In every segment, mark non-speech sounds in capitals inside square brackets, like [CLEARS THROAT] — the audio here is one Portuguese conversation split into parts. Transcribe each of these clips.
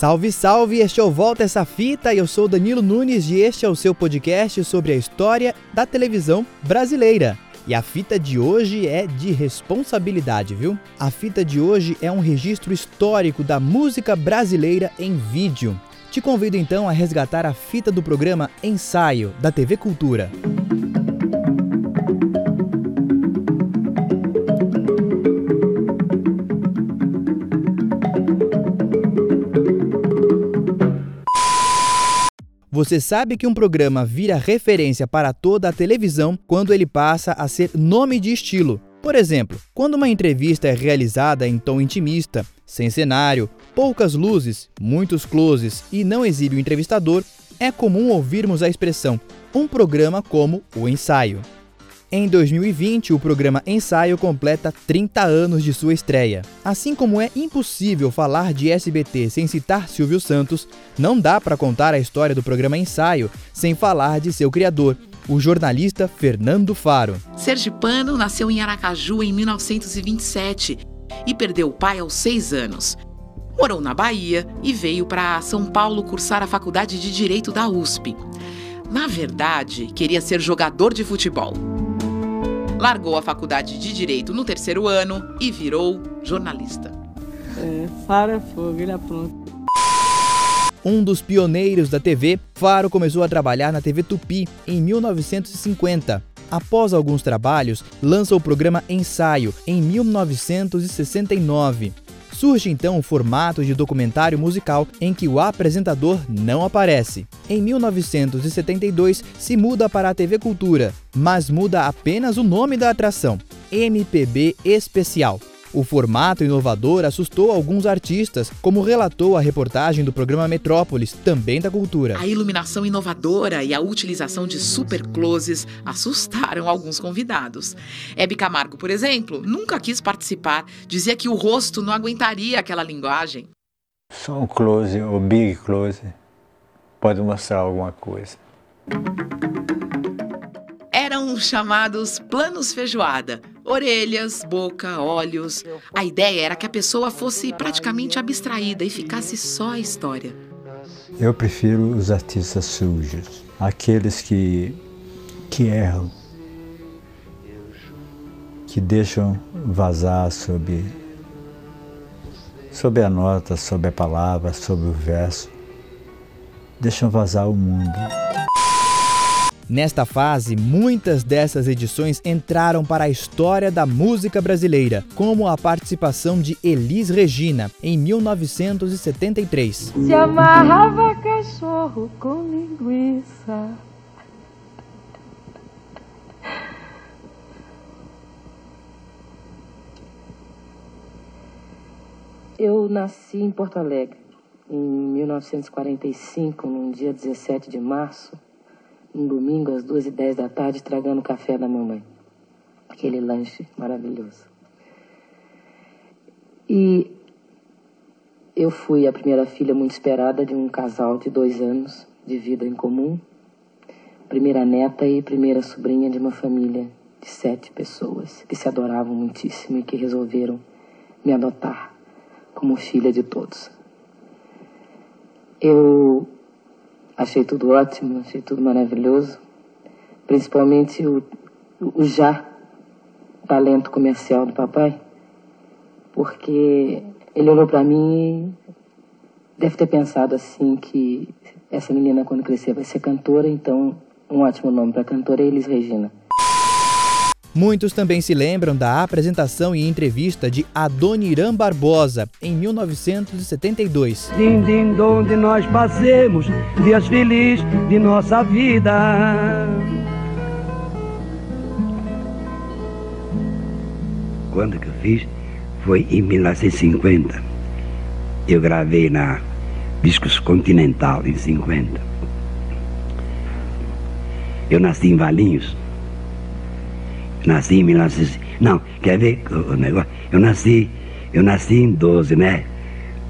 Salve, salve! Este é o Volta Essa Fita e eu sou Danilo Nunes e este é o seu podcast sobre a história da televisão brasileira. E a fita de hoje é de responsabilidade, viu? A fita de hoje é um registro histórico da música brasileira em vídeo. Te convido então a resgatar a fita do programa Ensaio da TV Cultura. Você sabe que um programa vira referência para toda a televisão quando ele passa a ser nome de estilo. Por exemplo, quando uma entrevista é realizada em tom intimista, sem cenário, poucas luzes, muitos closes e não exibe o entrevistador, é comum ouvirmos a expressão um programa como o ensaio. Em 2020, o programa Ensaio completa 30 anos de sua estreia. Assim como é impossível falar de SBT sem citar Silvio Santos, não dá para contar a história do programa Ensaio sem falar de seu criador, o jornalista Fernando Faro. Sergipano nasceu em Aracaju em 1927 e perdeu o pai aos seis anos. Morou na Bahia e veio para São Paulo cursar a faculdade de Direito da USP. Na verdade, queria ser jogador de futebol. Largou a faculdade de Direito no terceiro ano e virou jornalista. É, para fogo, ele apronta. Um dos pioneiros da TV, Faro começou a trabalhar na TV Tupi em 1950. Após alguns trabalhos, lança o programa Ensaio em 1969. Surge então o formato de documentário musical em que o apresentador não aparece. Em 1972, se muda para a TV Cultura, mas muda apenas o nome da atração, MPB Especial. O formato inovador assustou alguns artistas, como relatou a reportagem do programa Metrópolis, também da cultura. A iluminação inovadora e a utilização de super closes assustaram alguns convidados. Hebe Camargo, por exemplo, nunca quis participar, dizia que o rosto não aguentaria aquela linguagem. Só um close, o big close, pode mostrar alguma coisa eram chamados planos feijoada. Orelhas, boca, olhos. A ideia era que a pessoa fosse praticamente abstraída e ficasse só a história. Eu prefiro os artistas sujos, aqueles que, que erram, que deixam vazar sobre, sobre a nota, sobre a palavra, sobre o verso, deixam vazar o mundo. Nesta fase, muitas dessas edições entraram para a história da música brasileira, como a participação de Elis Regina, em 1973. Se amarrava cachorro com linguiça. Eu nasci em Porto Alegre em 1945, num dia 17 de março um domingo às duas e dez da tarde, estragando o café da mamãe. Aquele lanche maravilhoso. E eu fui a primeira filha muito esperada de um casal de dois anos de vida em comum. Primeira neta e primeira sobrinha de uma família de sete pessoas que se adoravam muitíssimo e que resolveram me adotar como filha de todos. Eu Achei tudo ótimo, achei tudo maravilhoso. Principalmente o, o já talento comercial do papai. Porque ele olhou para mim e deve ter pensado assim que essa menina quando crescer vai ser cantora, então um ótimo nome para cantora é Elis Regina. Muitos também se lembram da apresentação e entrevista de Adoniran Barbosa, em 1972. Din, din, onde nós passemos dias felizes de nossa vida. Quando que eu fiz? Foi em 1950. Eu gravei na Discos Continental, em 50. Eu nasci em Valinhos Nasci em 1900. Não, quer ver o negócio? Eu nasci, eu nasci em 12, né?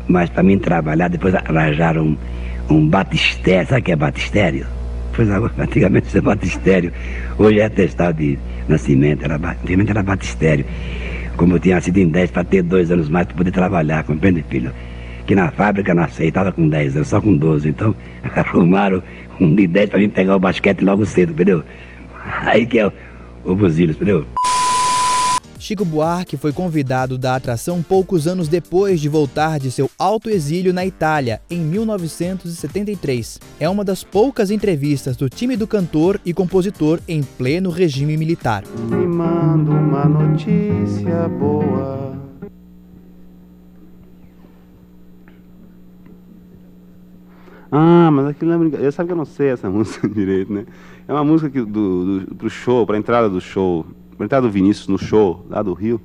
Mas para mim trabalhar, depois arranjaram um, um batistério. Sabe o que é batistério? Pois [LAUGHS] antigamente isso é batistério. Hoje é testado de nascimento, era, antigamente era batistério. Como eu tinha nascido em 10 para ter dois anos mais para poder trabalhar, compreende, filho? que na fábrica não aceitava com 10 anos, só com 12. Então, [LAUGHS] arrumaram um de 10 para mim pegar o basquete logo cedo, entendeu? Aí que é o, o Buzilos, entendeu? Chico Buarque foi convidado da atração poucos anos depois de voltar de seu alto exílio na Itália, em 1973. É uma das poucas entrevistas do time do cantor e compositor em pleno regime militar. Me manda uma notícia boa. Ah, mas aquilo é brincadeira. Sabe que eu não sei essa [LAUGHS] música direito, né? É uma música que, do, do, pro show, pra entrada do show entrada do Vinícius no show lá do Rio,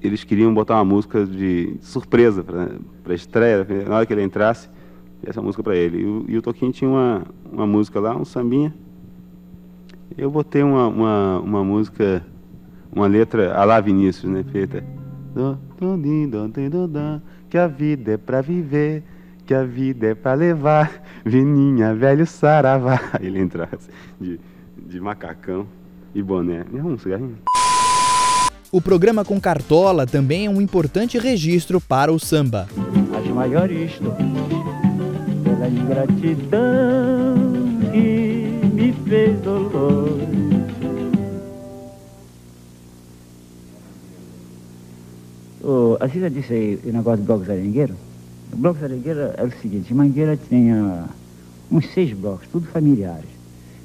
eles queriam botar uma música de surpresa para a estreia, na hora que ele entrasse, essa música para ele. E o, e o Toquinho tinha uma, uma música lá, um sambinha. Eu botei uma, uma, uma música, uma letra a lá Vinícius, né, feita. Que a vida é para viver, que a vida é para levar, Vininha, velho saravá. [LAUGHS] Ele entrasse de, de macacão e boné. Me arruma um cigarrinho. O programa com Cartola também é um importante registro para o samba. As maiores pela ingratidão que me fez dolor. Oh, a Cida disse aí o negócio do Bloco Zarengueiro. O Bloco Zarengueiro é o seguinte, Mangueira tinha uns seis blocos, tudo familiares.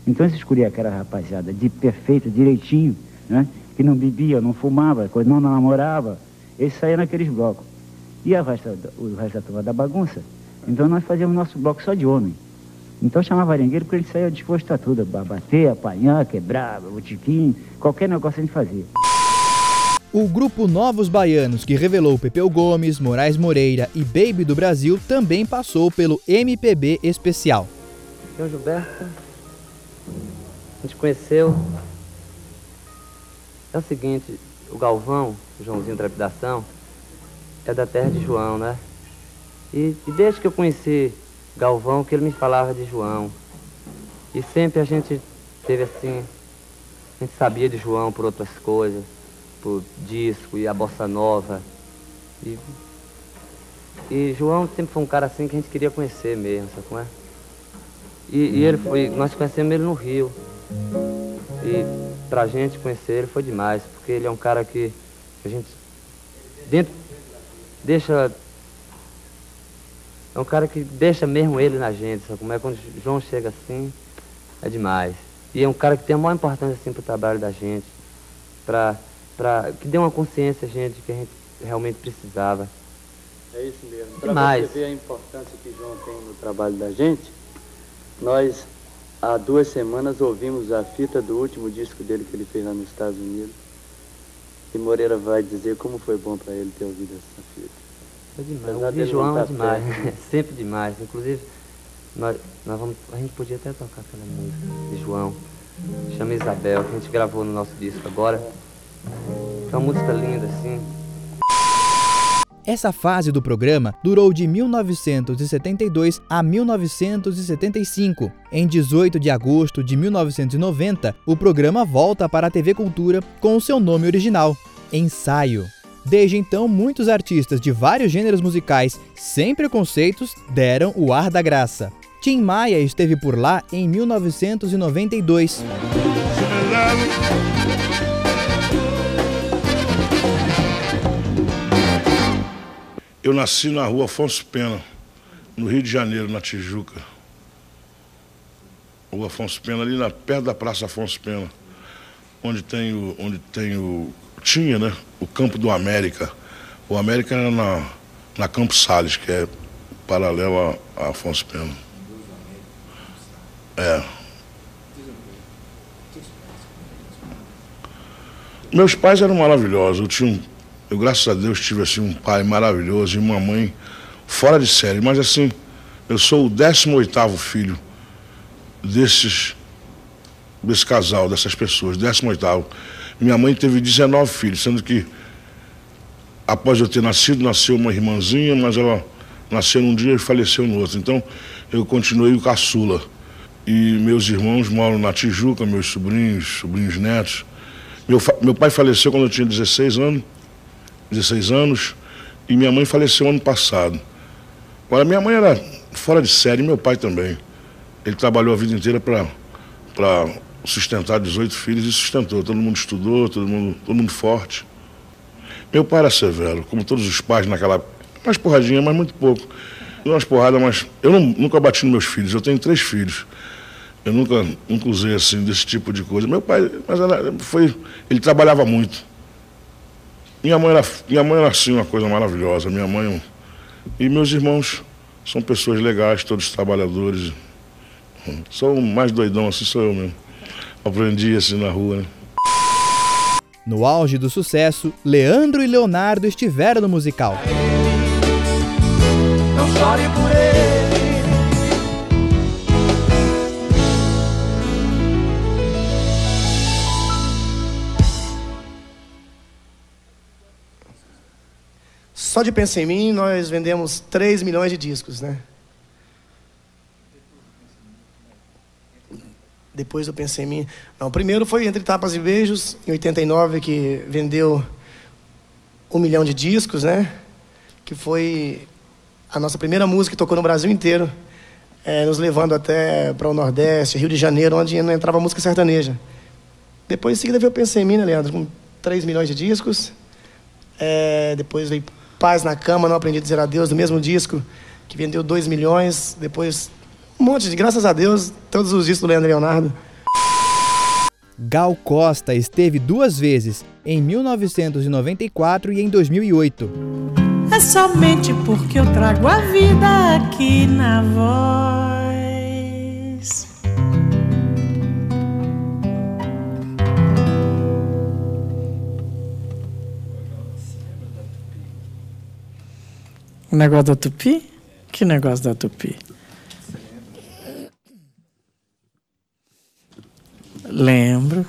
Então eles escolhiam aquela rapaziada de perfeito, direitinho, né? que não bebia, não fumava, não namorava, eles saíam naqueles blocos. E a resto, o resto da turma da bagunça. Então nós fazíamos nosso bloco só de homem. Então chamava arengueiro porque ele saía disposto a tudo, a bater, apanhar, quebrar, botiquim, qualquer negócio a gente fazia. O grupo Novos Baianos, que revelou Pepeu Gomes, Moraes Moreira e Baby do Brasil, também passou pelo MPB Especial. João Gilberto, a gente conheceu. É o seguinte, o Galvão, o Joãozinho Trepidação, é da terra de João, né? E, e desde que eu conheci Galvão, que ele me falava de João. E sempre a gente teve assim, a gente sabia de João por outras coisas, disco e a bossa nova. E, e João sempre foi um cara assim que a gente queria conhecer mesmo, sabe como é? E, e ele foi, nós conhecemos ele no Rio. E pra gente conhecer ele foi demais, porque ele é um cara que a gente dentro deixa é um cara que deixa mesmo ele na gente, sabe como é quando João chega assim, é demais. E é um cara que tem a maior importância assim pro trabalho da gente, pra, pra, que deu uma consciência a gente que a gente realmente precisava. É isso mesmo. Para você ver a importância que João tem no trabalho da gente, nós, há duas semanas, ouvimos a fita do último disco dele que ele fez lá nos Estados Unidos. E Moreira vai dizer como foi bom para ele ter ouvido essa fita. Foi demais. Ouvir João tá é demais. [LAUGHS] Sempre demais. Inclusive, nós, nós vamos, a gente podia até tocar aquela música de João. Chama Isabel, que a gente gravou no nosso disco agora. É uma música linda, assim. Essa fase do programa durou de 1972 a 1975. Em 18 de agosto de 1990, o programa volta para a TV Cultura com o seu nome original, Ensaio. Desde então, muitos artistas de vários gêneros musicais, sem preconceitos, deram o ar da graça. Tim Maia esteve por lá em 1992. Eu nasci na rua Afonso Pena, no Rio de Janeiro, na Tijuca. Rua Afonso Pena, ali na, perto da Praça Afonso Pena, onde tem o. Onde tem o tinha, né? O campo do América. O América era na, na Campos Sales, que é paralelo a, a Afonso Pena. É. Meus pais eram maravilhosos. Eu tinha um eu, graças a Deus, tive assim, um pai maravilhoso e uma mãe fora de série. Mas assim, eu sou o 18 filho desses, desse casal, dessas pessoas, 18. Minha mãe teve 19 filhos, sendo que após eu ter nascido, nasceu uma irmãzinha, mas ela nasceu num dia e faleceu no outro. Então, eu continuei o caçula. E meus irmãos moram na Tijuca, meus sobrinhos, sobrinhos netos. Meu, meu pai faleceu quando eu tinha 16 anos 16 anos, e minha mãe faleceu ano passado. Agora, minha mãe era fora de série, meu pai também. Ele trabalhou a vida inteira para sustentar 18 filhos e sustentou. Todo mundo estudou, todo mundo, todo mundo forte. Meu pai era severo, como todos os pais naquela. Mais porradinha, mas muito pouco. Umas porradas, mas eu não, nunca bati nos meus filhos. Eu tenho três filhos. Eu nunca, nunca usei assim desse tipo de coisa. Meu pai, mas foi, ele trabalhava muito. Minha mãe era, minha mãe era assim uma coisa maravilhosa. Minha mãe e meus irmãos são pessoas legais, todos trabalhadores. Sou o mais doidão assim sou eu mesmo. Aprendi assim na rua, né? No auge do sucesso, Leandro e Leonardo estiveram no musical. Não chore por ele. Só de Pensa em Mim, nós vendemos 3 milhões de discos, né? Depois do Pensa em Mim. Não, primeiro foi Entre Tapas e Beijos, em 89, que vendeu um milhão de discos, né? Que foi a nossa primeira música que tocou no Brasil inteiro, é, nos levando até para o Nordeste, Rio de Janeiro, onde não entrava música sertaneja. Depois, em seguida, veio o Pensa em Mim, né, Leandro? Com 3 milhões de discos. É, depois veio Paz na Cama, Não Aprendi a Dizer Adeus, do mesmo disco, que vendeu 2 milhões. Depois, um monte de, graças a Deus, todos os discos do Leandro Leonardo. Gal Costa esteve duas vezes, em 1994 e em 2008. É somente porque eu trago a vida aqui na voz. Negócio da tupi? Que negócio da tupi? Lembro.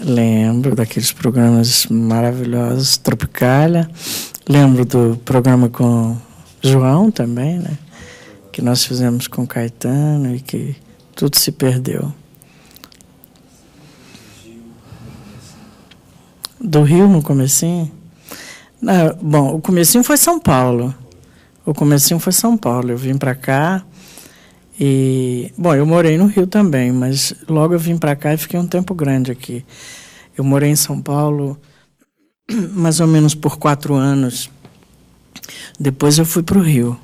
Lembro daqueles programas maravilhosos, Tropicália. Lembro do programa com João também, né? Que nós fizemos com Caetano e que tudo se perdeu. Do Rio no comecinho? Não, bom, o comecinho foi São Paulo. O comecinho foi São Paulo. Eu vim para cá e, bom, eu morei no Rio também, mas logo eu vim para cá e fiquei um tempo grande aqui. Eu morei em São Paulo [CLEARS THROAT] mais ou menos por quatro anos. Depois eu fui para o Rio.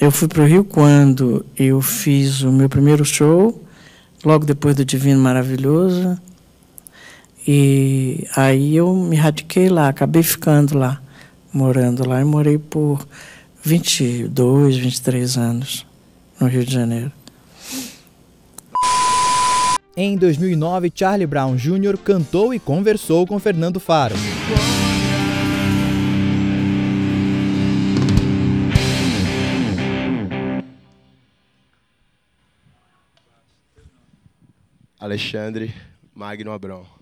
Eu fui para o Rio quando eu fiz o meu primeiro show, logo depois do Divino Maravilhoso. E aí eu me radiquei lá, acabei ficando lá, morando lá, e morei por 22, 23 anos no Rio de Janeiro. Em 2009, Charlie Brown Jr. cantou e conversou com Fernando Faro. Alexandre Magno Abrão.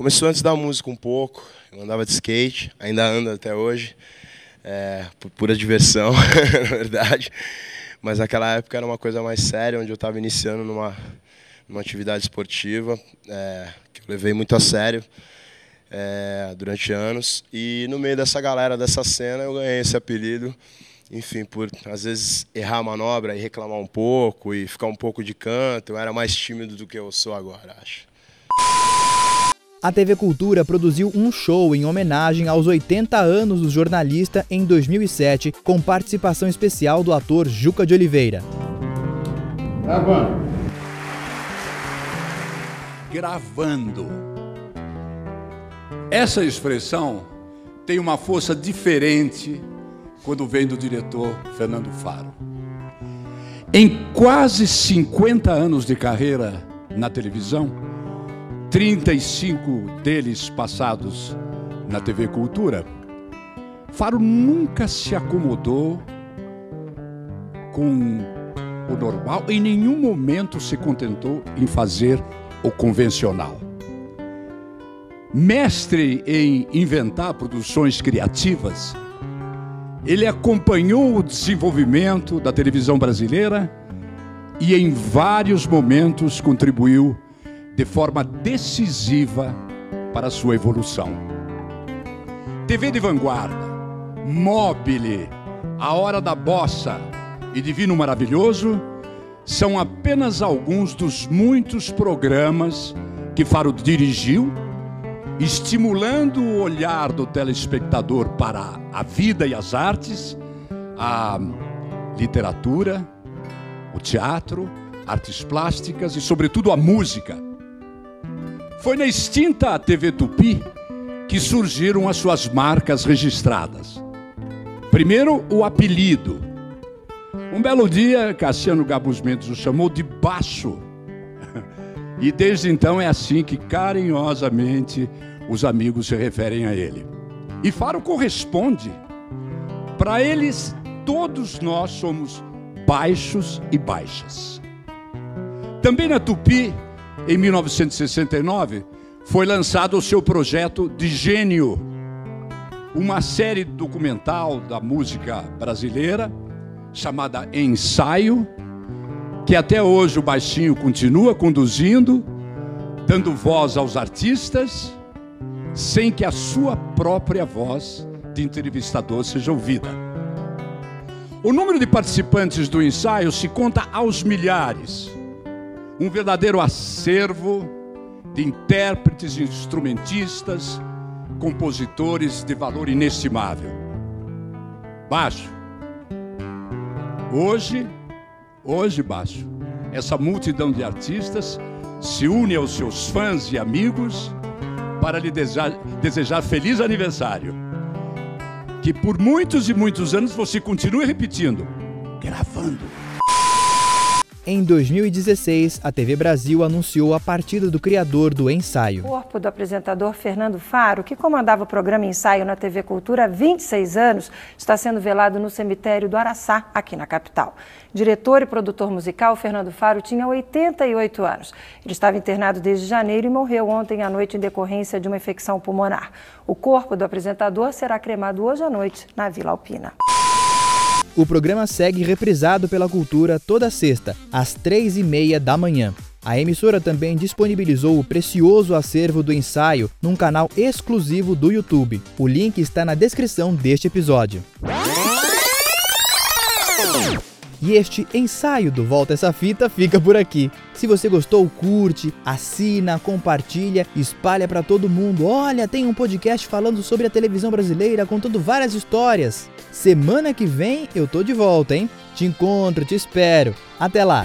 Começou antes da música um pouco, eu andava de skate, ainda ando até hoje, é, por pura diversão, [LAUGHS] na verdade. Mas naquela época era uma coisa mais séria, onde eu estava iniciando numa, numa atividade esportiva, é, que eu levei muito a sério é, durante anos. E no meio dessa galera, dessa cena, eu ganhei esse apelido, enfim, por às vezes errar a manobra e reclamar um pouco e ficar um pouco de canto. Eu era mais tímido do que eu sou agora, acho. A TV Cultura produziu um show em homenagem aos 80 anos do jornalista em 2007, com participação especial do ator Juca de Oliveira. Gravando. Gravando. Essa expressão tem uma força diferente quando vem do diretor Fernando Faro. Em quase 50 anos de carreira na televisão, 35 deles passados na TV Cultura, Faro nunca se acomodou com o normal, em nenhum momento se contentou em fazer o convencional. Mestre em inventar produções criativas, ele acompanhou o desenvolvimento da televisão brasileira e em vários momentos contribuiu de forma decisiva para sua evolução. TV de vanguarda, Mobile, A Hora da Bossa e Divino Maravilhoso são apenas alguns dos muitos programas que Faro dirigiu, estimulando o olhar do telespectador para a vida e as artes, a literatura, o teatro, artes plásticas e, sobretudo, a música. Foi na extinta TV Tupi que surgiram as suas marcas registradas. Primeiro, o apelido. Um belo dia, Cassiano Gabus Mendes o chamou de Baixo. E desde então é assim que carinhosamente os amigos se referem a ele. E Faro corresponde. Para eles, todos nós somos baixos e baixas. Também na Tupi, em 1969, foi lançado o seu projeto de Gênio, uma série documental da música brasileira chamada Ensaio, que até hoje o Baixinho continua conduzindo, dando voz aos artistas, sem que a sua própria voz de entrevistador seja ouvida. O número de participantes do ensaio se conta aos milhares. Um verdadeiro acervo de intérpretes instrumentistas, compositores de valor inestimável. Baixo. Hoje, hoje, Baixo, essa multidão de artistas se une aos seus fãs e amigos para lhe desejar, desejar feliz aniversário. Que por muitos e muitos anos você continue repetindo, gravando. Em 2016, a TV Brasil anunciou a partida do criador do ensaio. O corpo do apresentador Fernando Faro, que comandava o programa Ensaio na TV Cultura há 26 anos, está sendo velado no cemitério do Araçá, aqui na capital. Diretor e produtor musical, Fernando Faro tinha 88 anos. Ele estava internado desde janeiro e morreu ontem à noite em decorrência de uma infecção pulmonar. O corpo do apresentador será cremado hoje à noite na Vila Alpina. O programa segue reprisado pela Cultura toda sexta, às três e meia da manhã. A emissora também disponibilizou o precioso acervo do ensaio num canal exclusivo do YouTube. O link está na descrição deste episódio. E este ensaio do Volta Essa Fita fica por aqui. Se você gostou, curte, assina, compartilha, espalha para todo mundo. Olha, tem um podcast falando sobre a televisão brasileira, contando várias histórias. Semana que vem eu tô de volta, hein? Te encontro, te espero. Até lá.